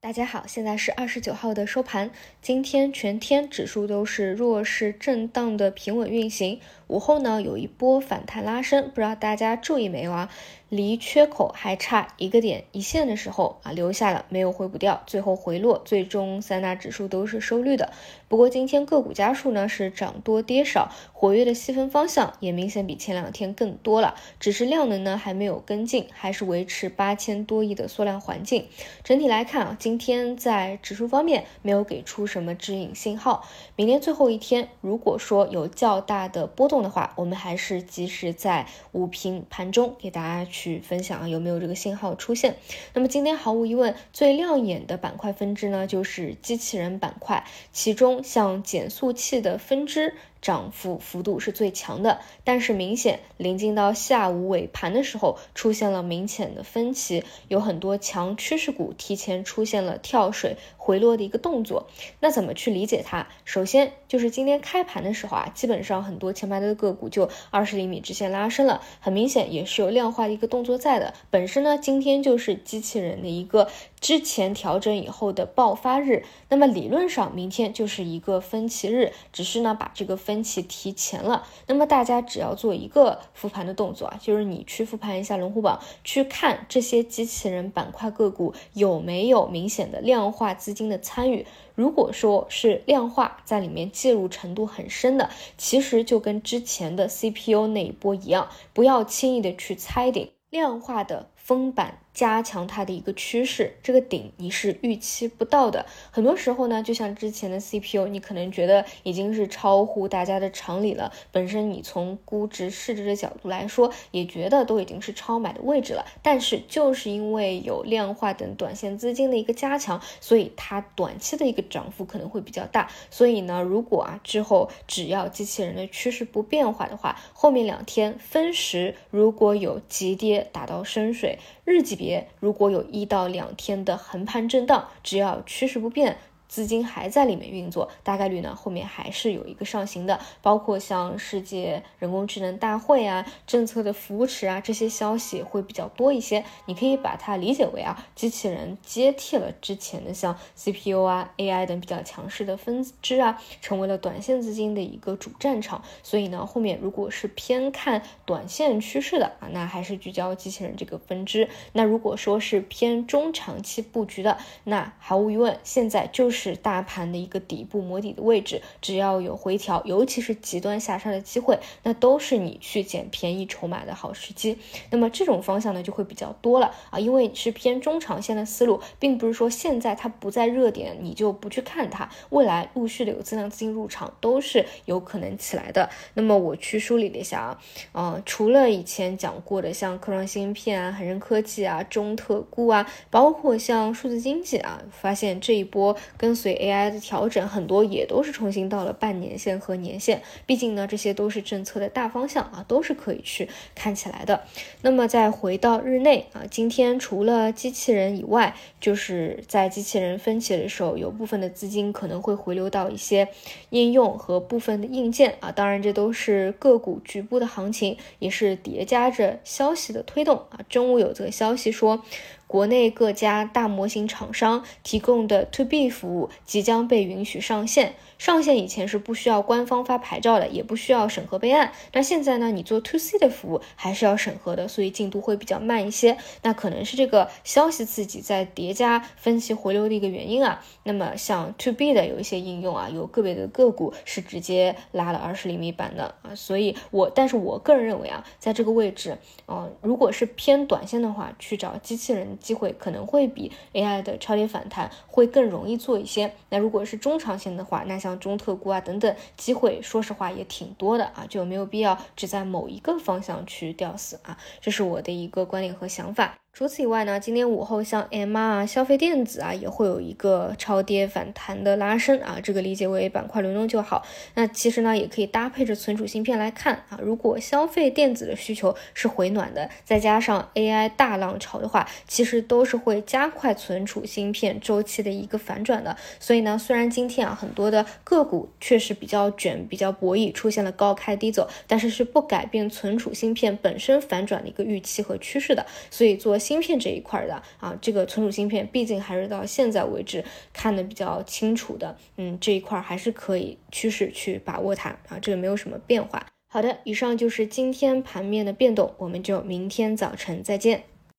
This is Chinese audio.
大家好，现在是二十九号的收盘，今天全天指数都是弱势震荡的平稳运行。午后呢，有一波反弹拉升，不知道大家注意没有啊？离缺口还差一个点一线的时候啊，留下了没有回补掉，最后回落，最终三大指数都是收绿的。不过今天个股家数呢是涨多跌少，活跃的细分方向也明显比前两天更多了，只是量能呢还没有跟进，还是维持八千多亿的缩量环境。整体来看啊，今天在指数方面没有给出什么指引信号。明天最后一天，如果说有较大的波动。的话，我们还是及时在午评盘中给大家去分享啊，有没有这个信号出现？那么今天毫无疑问最亮眼的板块分支呢，就是机器人板块，其中像减速器的分支。涨幅幅度是最强的，但是明显临近到下午尾盘的时候，出现了明显的分歧，有很多强趋势股提前出现了跳水回落的一个动作。那怎么去理解它？首先就是今天开盘的时候啊，基本上很多前排的个股就二十厘米直线拉升了，很明显也是有量化的一个动作在的。本身呢，今天就是机器人的一个。之前调整以后的爆发日，那么理论上明天就是一个分歧日，只是呢把这个分歧提前了。那么大家只要做一个复盘的动作啊，就是你去复盘一下龙虎榜，去看这些机器人板块个股有没有明显的量化资金的参与。如果说是量化在里面介入程度很深的，其实就跟之前的 CPU 那一波一样，不要轻易的去猜顶量化的封板。加强它的一个趋势，这个顶你是预期不到的。很多时候呢，就像之前的 CPU，你可能觉得已经是超乎大家的常理了。本身你从估值市值的角度来说，也觉得都已经是超买的位置了。但是就是因为有量化等短线资金的一个加强，所以它短期的一个涨幅可能会比较大。所以呢，如果啊之后只要机器人的趋势不变化的话，后面两天分时如果有急跌打到深水，日级别。如果有一到两天的横盘震荡，只要趋势不变。资金还在里面运作，大概率呢后面还是有一个上行的，包括像世界人工智能大会啊、政策的扶持啊这些消息会比较多一些。你可以把它理解为啊，机器人接替了之前的像 CPU 啊、AI 等比较强势的分支啊，成为了短线资金的一个主战场。所以呢，后面如果是偏看短线趋势的啊，那还是聚焦机器人这个分支。那如果说是偏中长期布局的，那毫无疑问，现在就是。是大盘的一个底部摸底的位置，只要有回调，尤其是极端下杀的机会，那都是你去捡便宜筹码的好时机。那么这种方向呢，就会比较多了啊，因为是偏中长线的思路，并不是说现在它不在热点，你就不去看它，未来陆续的有增量资金入场，都是有可能起来的。那么我去梳理了一下啊，呃，除了以前讲过的像科创芯片啊、恒生科技啊、中特估啊，包括像数字经济啊，发现这一波跟跟随 AI 的调整，很多也都是重新到了半年线和年线。毕竟呢，这些都是政策的大方向啊，都是可以去看起来的。那么再回到日内啊，今天除了机器人以外，就是在机器人分歧的时候，有部分的资金可能会回流到一些应用和部分的硬件啊。当然，这都是个股局部的行情，也是叠加着消息的推动啊。中午有这个消息说。国内各家大模型厂商提供的 To B 服务即将被允许上线。上线以前是不需要官方发牌照的，也不需要审核备案。那现在呢，你做 To C 的服务还是要审核的，所以进度会比较慢一些。那可能是这个消息刺激在叠加分歧回流的一个原因啊。那么像 To B 的有一些应用啊，有个别的个股是直接拉了二十厘米板的啊。所以我，但是我个人认为啊，在这个位置，嗯，如果是偏短线的话，去找机器人机会可能会比 AI 的超跌反弹会更容易做一些。那如果是中长线的话，那像中特估啊等等机会，说实话也挺多的啊，就没有必要只在某一个方向去吊死啊，这是我的一个观点和想法。除此以外呢，今天午后像 M R 啊、消费电子啊，也会有一个超跌反弹的拉升啊，这个理解为板块轮动就好。那其实呢，也可以搭配着存储芯片来看啊。如果消费电子的需求是回暖的，再加上 A I 大浪潮的话，其实都是会加快存储芯片周期的一个反转的。所以呢，虽然今天啊很多的个股确实比较卷、比较博弈，出现了高开低走，但是是不改变存储芯片本身反转的一个预期和趋势的。所以做。芯片这一块的啊，这个存储芯片毕竟还是到现在为止看的比较清楚的，嗯，这一块还是可以趋势去把握它啊，这个没有什么变化。好的，以上就是今天盘面的变动，我们就明天早晨再见。